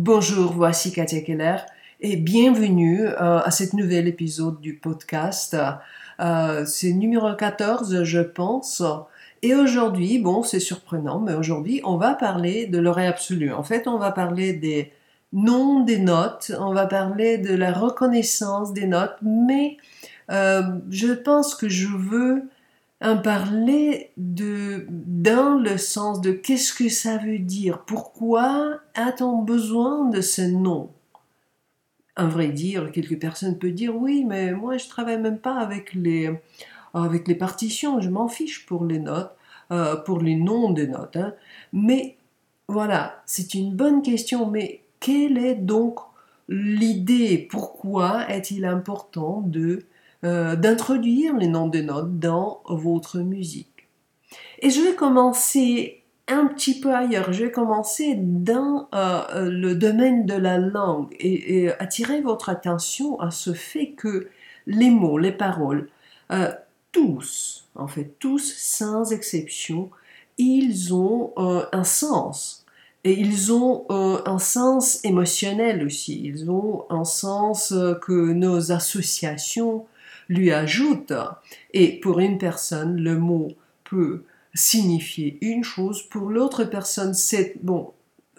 Bonjour, voici Katia Keller et bienvenue euh, à cet nouvel épisode du podcast. Euh, c'est numéro 14, je pense. Et aujourd'hui, bon, c'est surprenant, mais aujourd'hui, on va parler de l'oreille absolue. En fait, on va parler des noms des notes, on va parler de la reconnaissance des notes, mais euh, je pense que je veux en parler de, dans le sens de qu'est-ce que ça veut dire, pourquoi a-t-on besoin de ce nom? Un vrai dire, quelques personnes peuvent dire oui, mais moi je travaille même pas avec les, avec les partitions, je m'en fiche pour les notes, euh, pour les noms des notes. Hein. Mais voilà, c'est une bonne question, mais quelle est donc l'idée? Pourquoi est-il important de euh, d'introduire les noms de notes dans votre musique. Et je vais commencer un petit peu ailleurs. Je vais commencer dans euh, le domaine de la langue et, attirer votre attention à ce fait que les mots, les paroles, euh, tous, en fait tous sans exception, ils ont un sens. Et ils ont un sens émotionnel aussi. Ils ont un sens que nos associations lui ajoute. Et pour une personne, le mot peut signifier une chose, pour l'autre personne, c'est, bon,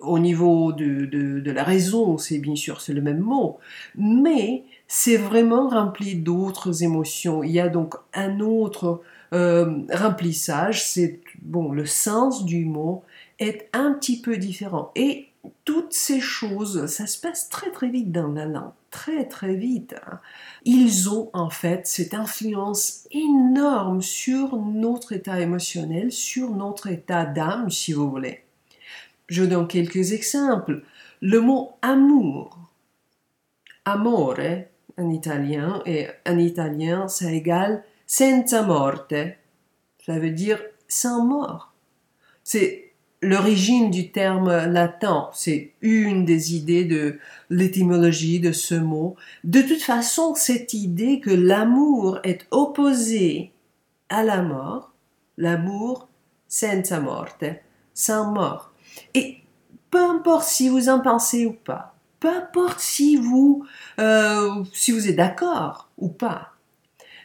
au niveau de, de, la raison, c'est bien sûr c'est le même mot, mais c'est vraiment rempli d'autres émotions. Il y a donc un autre euh, remplissage, c'est bon, le sens du mot est un petit peu différent. Et toutes ces choses, ça se passe très très vite dans la langue, très très vite. Hein. Ils ont en fait cette influence énorme sur notre état émotionnel, sur notre état d'âme, si vous voulez. Je donne quelques exemples. Le mot amour, amore en italien, et en italien ça égale senza morte, ça veut dire sans mort. C'est l'origine du terme latin, c'est une des idées de l'étymologie de ce mot. De toute façon, cette idée que l'amour est opposé à la mort, l'amour senza morte, sans mort. Et peu importe si vous en pensez ou pas, peu importe si vous, euh, si vous êtes d'accord ou pas,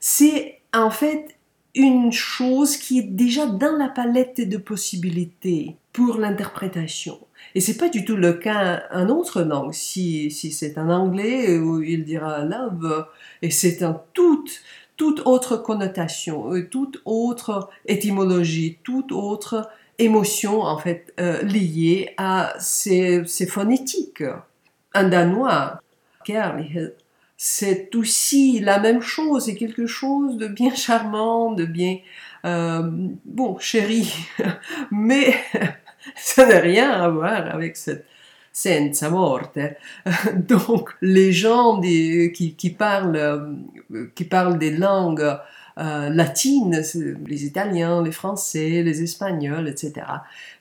c'est en fait une chose qui est déjà dans la palette de possibilités pour l'interprétation. Et c'est pas du tout le cas en autre langue. Si, si c'est en anglais il dira love, et c'est en toute, toute autre connotation, euh, toute autre étymologie, toute autre émotion en fait euh, liée à ces, ces phonétiques. En danois, c'est aussi la même chose, c'est quelque chose de bien charmant, de bien, euh, bon, chéri, mais ça n'a rien à voir avec cette senza morte. Donc, les gens qui, parlent, qui parlent des langues euh, latines, les Italiens, les Français, les Espagnols, etc.,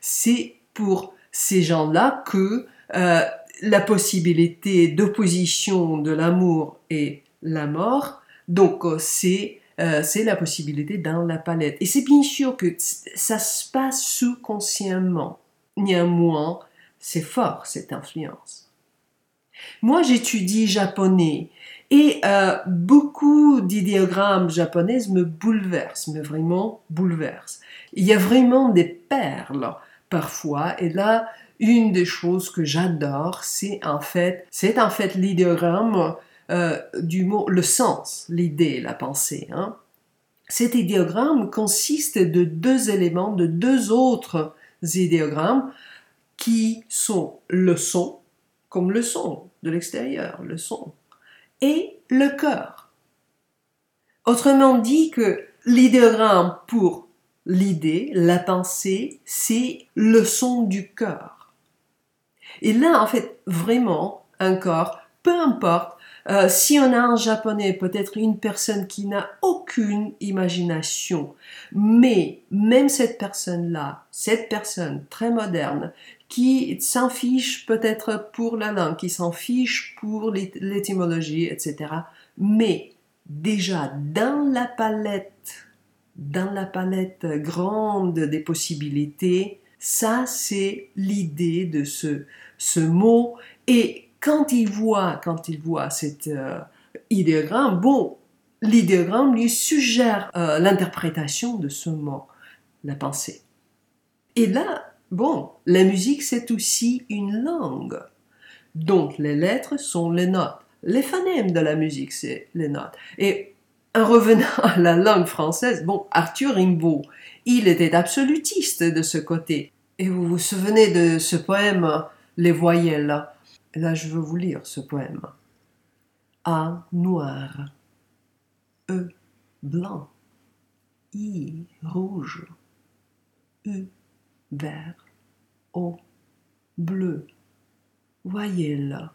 c'est pour ces gens-là que euh, la possibilité d'opposition de l'amour et la mort, donc euh, c'est euh, c'est la possibilité dans la palette. Et c'est bien sûr que ça se passe sous-consciemment. Néanmoins, c'est fort cette influence. Moi, j'étudie japonais et euh, beaucoup d'idéogrammes japonaises me bouleversent, me vraiment bouleversent. Il y a vraiment des perles parfois, et là, une des choses que j'adore, c'est en fait, c'est en fait l'idéogramme euh, du mot, le sens, l'idée, la pensée. Hein. Cet idéogramme consiste de deux éléments, de deux autres idéogrammes qui sont le son, comme le son de l'extérieur, le son, et le cœur. Autrement dit que l'idéogramme pour l'idée, la pensée, c'est le son du cœur. Et là, en fait, vraiment, encore, peu importe, euh, si on a un japonais, peut-être une personne qui n'a aucune imagination, mais même cette personne-là, cette personne très moderne, qui s'en fiche peut-être pour la langue, qui s'en fiche pour l'étymologie, etc., mais déjà dans la palette, dans la palette grande des possibilités, ça, c'est l'idée de ce, ce mot Et quand il voit, quand il voit cet euh, idéogramme, bon, l'idéogramme lui suggère euh, l'interprétation de ce mot, la pensée. Et là, bon, la musique c'est aussi une langue. Donc les lettres sont les notes. Les phonèmes de la musique, c'est les notes. Et en revenant à la langue française, bon, Arthur Rimbaud, il était absolutiste de ce côté. Et vous vous souvenez de ce poème, Les voyelles? Là, je veux vous lire ce poème. A noir, E blanc, I rouge, U vert, O bleu. Voyez-la.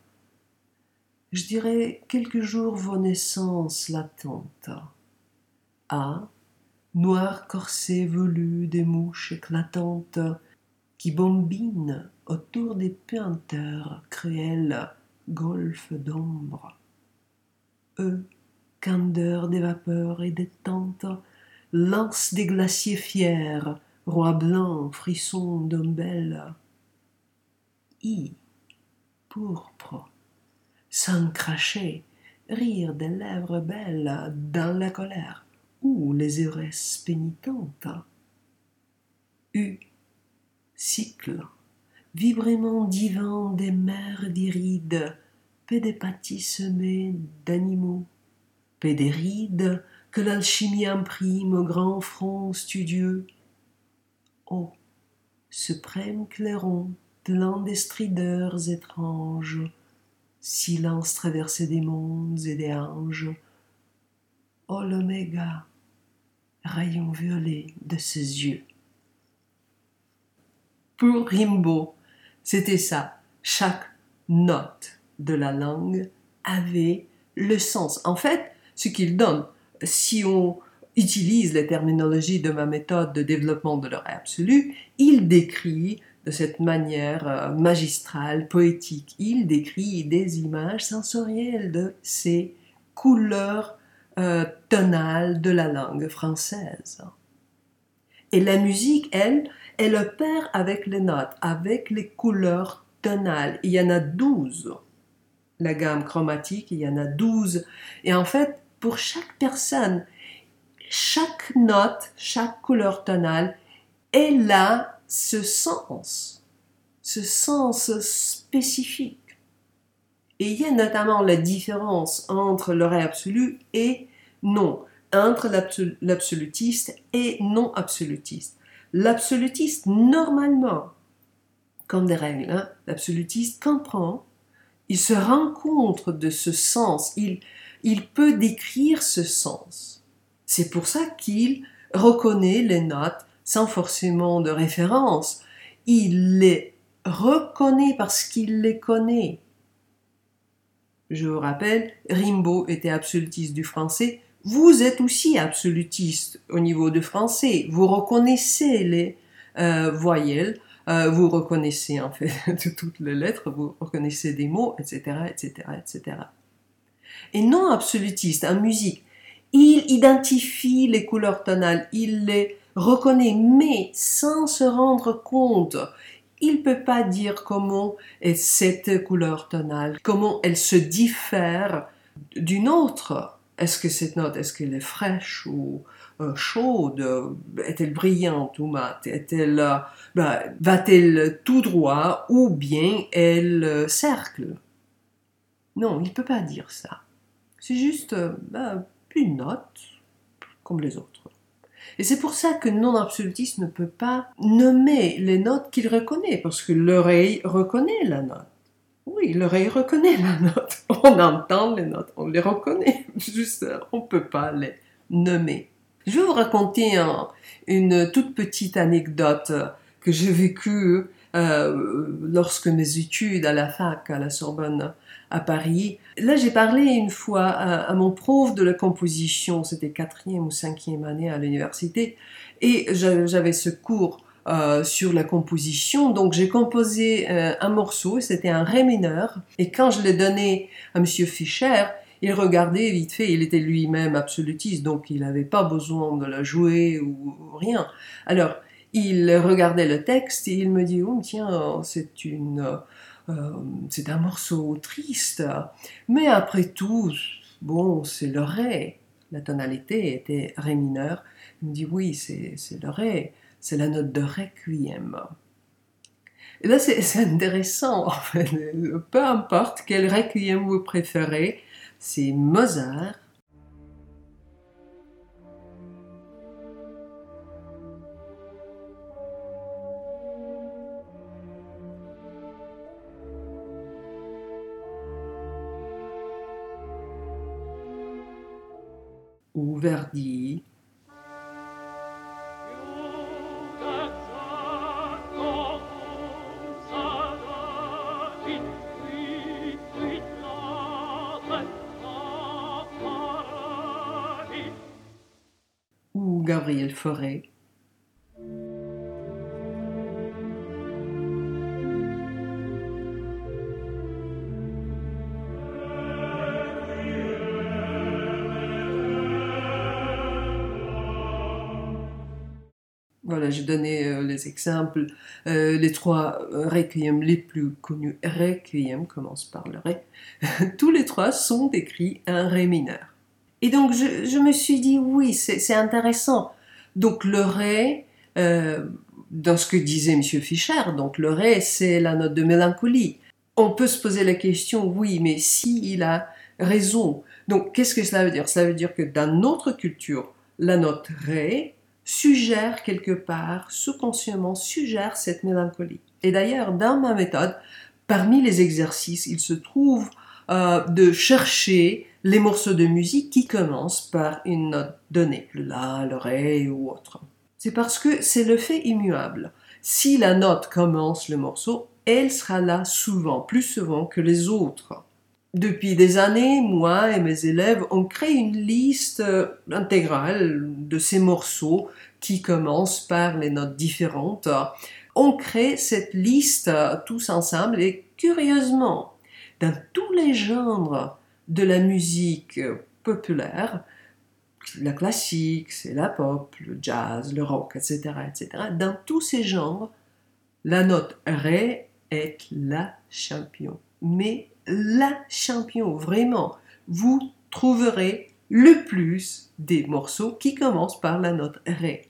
Je dirais quelques jours vos naissances latentes. A noir corset velu des mouches éclatantes qui bombinent autour des peinteurs cruels golfe d'ombre. Eux, candeur des vapeurs et des tentes, lance des glaciers fiers, roi blanc, frisson d'ombelle. I, pourpre, sans cracher, rire des lèvres belles dans la colère ou les heiresses pénitentes. U, cycle, vibrement divin des mers d'irides, pédépatie semée d'animaux, pédérides que l'alchimie imprime au grand front studieux. Ô suprême clairon, plein des strideurs étranges, silence traversé des mondes et des anges, ô l'oméga, rayon violet de ses yeux. Pour Rimbaud, c'était ça. Chaque note de la langue avait le sens. En fait, ce qu'il donne, si on utilise les terminologies de ma méthode de développement de l'oreille absolue, il décrit de cette manière euh, magistrale, poétique, il décrit des images sensorielles de ces couleurs euh, tonales de la langue française. Et la musique, elle, elle opère avec les notes, avec les couleurs tonales. Il y en a douze. La gamme chromatique, il y en a douze. Et en fait, pour chaque personne, chaque note, chaque couleur tonale, elle a ce sens, ce sens spécifique. Et il y a notamment la différence entre l'oreille absolue et non, entre l'absolutiste et non absolutiste. L'absolutiste, normalement, comme des règles, hein, l'absolutiste comprend, il se rend compte de ce sens, il, il peut décrire ce sens. C'est pour ça qu'il reconnaît les notes sans forcément de référence. Il les reconnaît parce qu'il les connaît. Je vous rappelle, Rimbaud était absolutiste du français, vous êtes aussi absolutiste au niveau du français. Vous reconnaissez les euh, voyelles, euh, vous reconnaissez en fait toutes les lettres, vous reconnaissez des mots, etc., etc., etc. Et non absolutiste en musique, il identifie les couleurs tonales, il les reconnaît, mais sans se rendre compte. Il ne peut pas dire comment est cette couleur tonale, comment elle se diffère d'une autre. Est-ce que cette note, est-ce qu'elle est fraîche ou euh, chaude? Est-elle brillante ou mate? Est-elle, euh, ben, va-t-elle tout droit ou bien elle euh, cercle? Non, il ne peut pas dire ça. C'est juste ben, une note comme les autres. Et c'est pour ça que non-absolutiste ne peut pas nommer les notes qu'il reconnaît, parce que l'oreille reconnaît la note. Oui, l'oreille reconnaît la note. On entend les notes, on les reconnaît. Juste, on ne peut pas les nommer. Je vais vous raconter une toute petite anecdote que j'ai vécue euh, lorsque mes études à la fac, à la Sorbonne, à Paris. Là, j'ai parlé une fois à, mon prof de la composition, c'était quatrième ou cinquième année à l'université, et j'avais ce cours euh, sur la composition. Donc j'ai composé euh, un morceau, c'était un ré mineur, et quand je l'ai donné à Monsieur Fischer, il regardait vite fait, il était lui-même absolutiste, donc il n'avait pas besoin de la jouer ou rien. Alors il regardait le texte et il me dit, oh tiens, c'est une euh, c'est un morceau triste. Mais après tout, bon, c'est le ré. La tonalité était ré mineur. Il me dit oui, c'est le ré, c'est la note de requiem. Et là, c'est intéressant, en fait. Peu importe quel requiem vous préférez, c'est Mozart. ou Verdi, Voilà, j'ai donné euh, les exemples. Euh, les trois requiem les plus connus, requiem commence par le ré. Tous les trois sont écrits en ré mineur. Et donc je, me suis dit oui, c'est intéressant. Donc le ré, euh, dans ce que disait M. Fischer, donc le ré c'est la note de mélancolie. On peut se poser la question, oui, mais si il a raison. Donc qu'est-ce que cela veut dire? Cela veut dire que dans notre culture, la note ré suggère quelque part, sous-consciemment, suggère cette mélancolie. Et d'ailleurs, dans ma méthode, parmi les exercices, il se trouve euh, de chercher les morceaux de musique qui commencent par une note donnée, le la, le ré ou autre. C'est parce que c'est le fait immuable. Si la note commence le morceau, elle sera là souvent, plus souvent que les autres. Depuis des années, moi et mes élèves, on crée une liste euh, intégrale de ces morceaux qui commencent par les notes différentes. On crée cette liste euh, tous ensemble et curieusement, dans tous les genres de la musique euh, populaire, la classique, c'est la pop, le jazz, le rock, etc., etc. Dans tous ces genres, la note Ré est la champion. Mais la champion, vraiment. Vous trouverez le plus des morceaux qui commencent par la note Ré.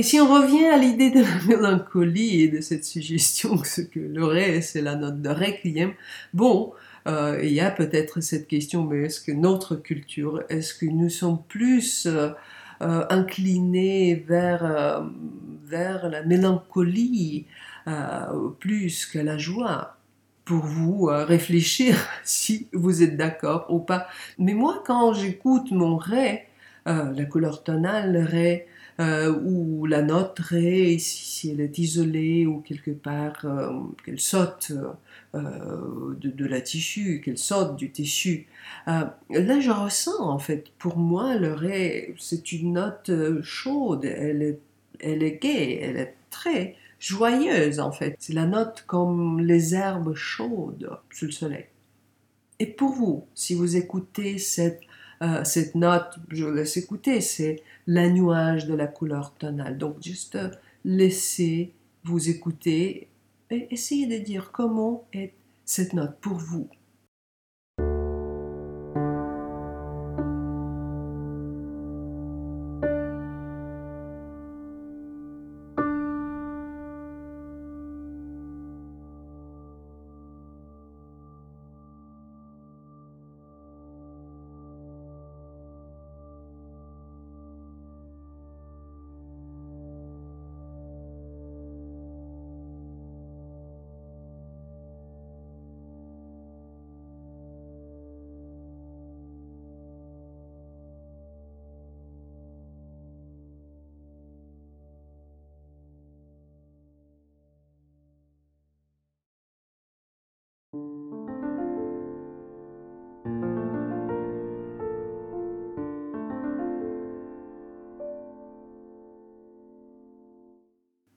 Et si on revient à l'idée de la mélancolie et de cette suggestion que, que le Ré, c'est la note de Requiem, bon, euh, il y a peut-être cette question, mais est-ce que notre culture, est-ce que nous sommes plus euh, euh, inclinés vers, vers la mélancolie plus que la joie pour vous réfléchir si vous êtes d'accord ou pas? Mais moi, quand j'écoute mon ré, la couleur tonale ré, ou la note ré, si, elle est isolée ou quelque part qu'elle saute de, la tissu, qu'elle saute du tissu, là je ressens en fait, pour moi le ré, c'est une note chaude, elle est, elle est gaie, elle est très joyeuse en fait. C'est la note comme les herbes chaudes sous le soleil. Et pour vous, si vous écoutez cette, euh, cette note, je laisse écouter, c'est la nuage de la couleur tonale. Donc juste laissez vous écouter et essayez de dire comment est cette note pour vous.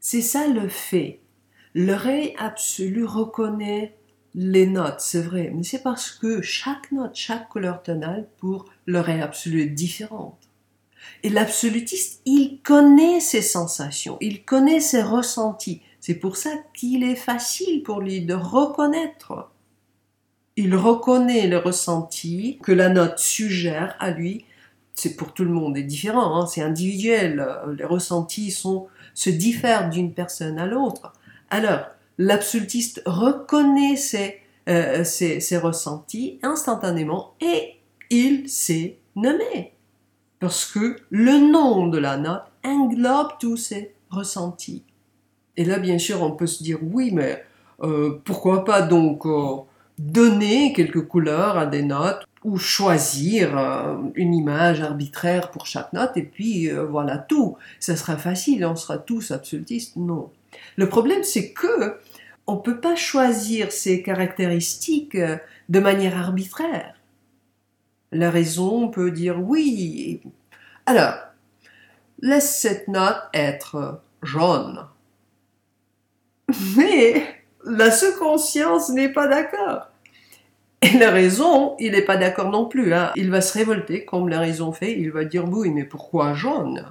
C'est ça le fait. Le ré absolu reconnaît les notes, c'est vrai, mais c'est parce que chaque note, chaque couleur tonale pour le ré absolu est différente. Et l'absolutiste, il connaît ses sensations, il connaît ses ressentis. C'est pour ça qu'il est facile pour lui de reconnaître. Il reconnaît le ressenti que la note suggère à lui. C'est pour tout le monde est différent, hein, c'est individuel. Les ressentis se diffèrent d'une personne à l'autre. Alors, l'absolutiste reconnaît ses, euh, ses, ses ressentis instantanément et il s'est nommé. Parce que le nom de la note englobe tous ces ressentis. Et là, bien sûr, on peut se dire, oui, mais euh, pourquoi pas donc euh, donner quelques couleurs à des notes ou choisir euh, une image arbitraire pour chaque note et puis voilà tout. Ça sera facile, on sera tous absolutistes. Non. Le problème, c'est que on peut pas choisir ces caractéristiques de manière arbitraire. La raison peut dire oui. Alors, laisse cette note être jaune. Mais la sous-conscience n'est pas d'accord. Et la raison, il n'est pas d'accord non plus. Hein. Il va se révolter comme la raison fait. Il va dire oui, mais pourquoi jaune?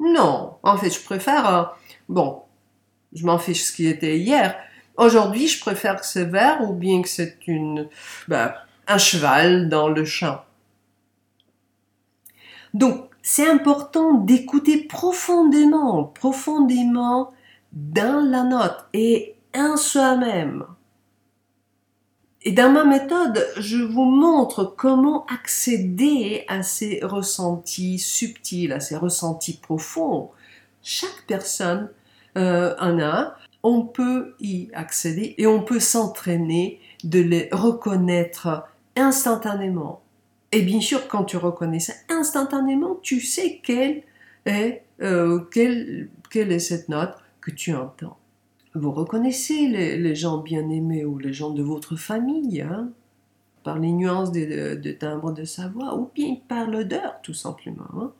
Non, en fait, je préfère. Euh, bon, je m'en fiche ce qui était hier. Aujourd'hui, je préfère que c'est vert ou bien que c'est une, ben, un cheval dans le champ. Donc, c'est important d'écouter profondément, profondément dans la note et en soi-même. Et dans ma méthode, je vous montre comment accéder à ces ressentis subtils, à ces ressentis profonds. Chaque personne euh, en a. On peut y accéder et on peut s'entraîner de les reconnaître instantanément. Et bien sûr, quand tu reconnais ça instantanément, tu sais quelle est, euh, quelle, quelle est cette note que tu entends. Vous reconnaissez les, gens bien aimés ou les gens de votre famille, hein, par les nuances de, de, timbre de sa voix, ou bien par l'odeur, tout simplement. Hein.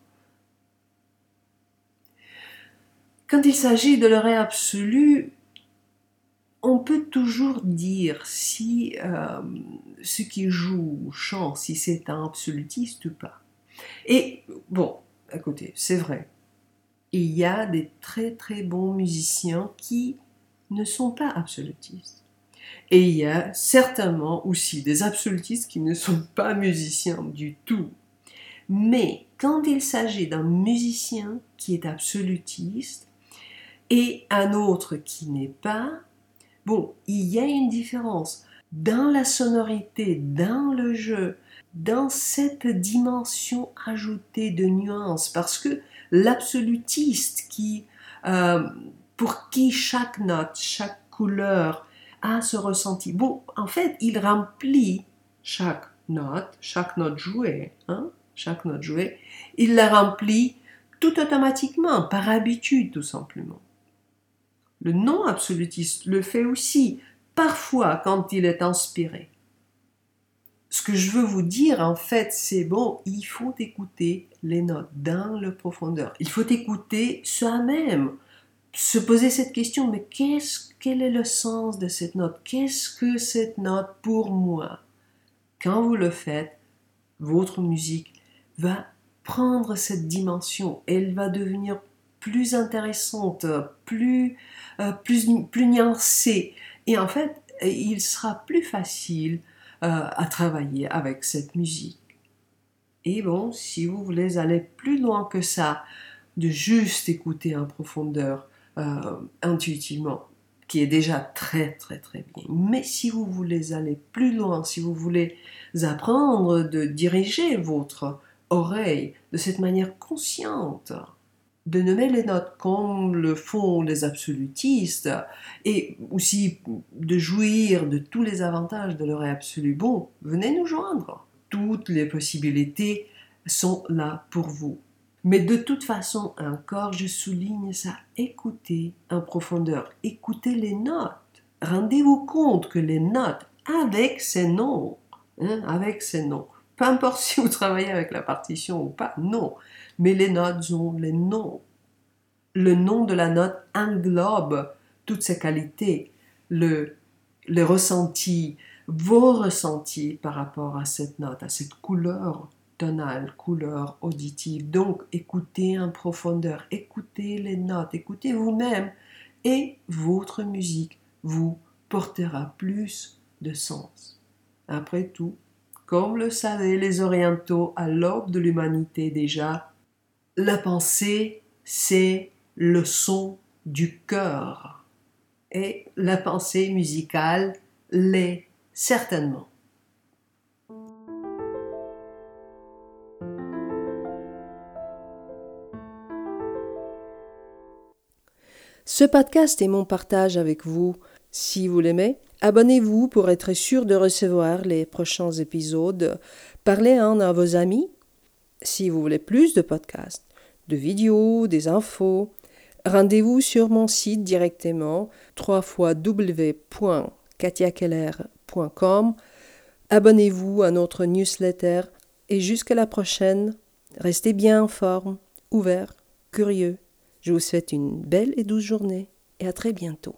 Quand il s'agit de l'oreille absolue, on peut toujours dire si euh, ce qui joue ou chante, si c'est un absolutiste ou pas. Et bon, écoutez, c'est vrai. Il y a des très très bons musiciens qui ne sont pas absolutistes. Et il y a certainement aussi des absolutistes qui ne sont pas musiciens du tout. Mais quand il s'agit d'un musicien qui est absolutiste et un autre qui n'est pas, Bon, il y a une différence dans la sonorité, dans le jeu, dans cette dimension ajoutée de nuances, parce que l'absolutiste qui, euh, pour qui chaque note, chaque couleur a ce ressenti, bon, en fait, il remplit chaque note, chaque note jouée, hein, chaque note jouée, il la remplit tout automatiquement, par habitude tout simplement. Le non-absolutiste le fait aussi, parfois quand il est inspiré. Ce que je veux vous dire, en fait, c'est bon, il faut écouter les notes dans le profondeur. Il faut écouter soi-même, se poser cette question, mais qu'est-ce, quel est le sens de cette note? Qu'est-ce que cette note pour moi? Quand vous le faites, votre musique va prendre cette dimension, elle va devenir plus intéressante, plus, euh, plus, plus nuancée. Et en fait, il sera plus facile euh, à travailler avec cette musique. Et bon, si vous voulez aller plus loin que ça, de juste écouter en profondeur, euh, intuitivement, qui est déjà très très très bien. Mais si vous voulez aller plus loin, si vous voulez apprendre de diriger votre oreille de cette manière consciente, de nommer les notes comme le font les absolutistes et aussi de jouir de tous les avantages de l'oreille absolue, bon, venez nous joindre. Toutes les possibilités sont là pour vous. Mais de toute façon, encore, je souligne ça, écoutez en profondeur, écoutez les notes. Rendez-vous compte que les notes, avec ces noms, hein, avec ces noms, peu importe si vous travaillez avec la partition ou pas, non. Mais les notes ont les noms. Le nom de la note englobe toutes ses qualités, le, le ressenti, vos ressentis par rapport à cette note, à cette couleur tonale, couleur auditive. Donc, écoutez en profondeur, écoutez les notes, écoutez vous-même et votre musique vous portera plus de sens. Après tout, comme le savaient les Orientaux à l'aube de l'humanité déjà, la pensée, c'est le son du cœur. Et la pensée musicale l'est certainement. Ce podcast est mon partage avec vous. Si vous l'aimez, abonnez-vous pour être sûr de recevoir les prochains épisodes. Parlez-en à vos amis. Si vous voulez plus de podcasts, de vidéos, des infos, rendez-vous sur mon site directement www.katiakeller.com. Abonnez-vous à notre newsletter et jusqu'à la prochaine, restez bien en forme, ouvert, curieux. Je vous souhaite une belle et douce journée et à très bientôt.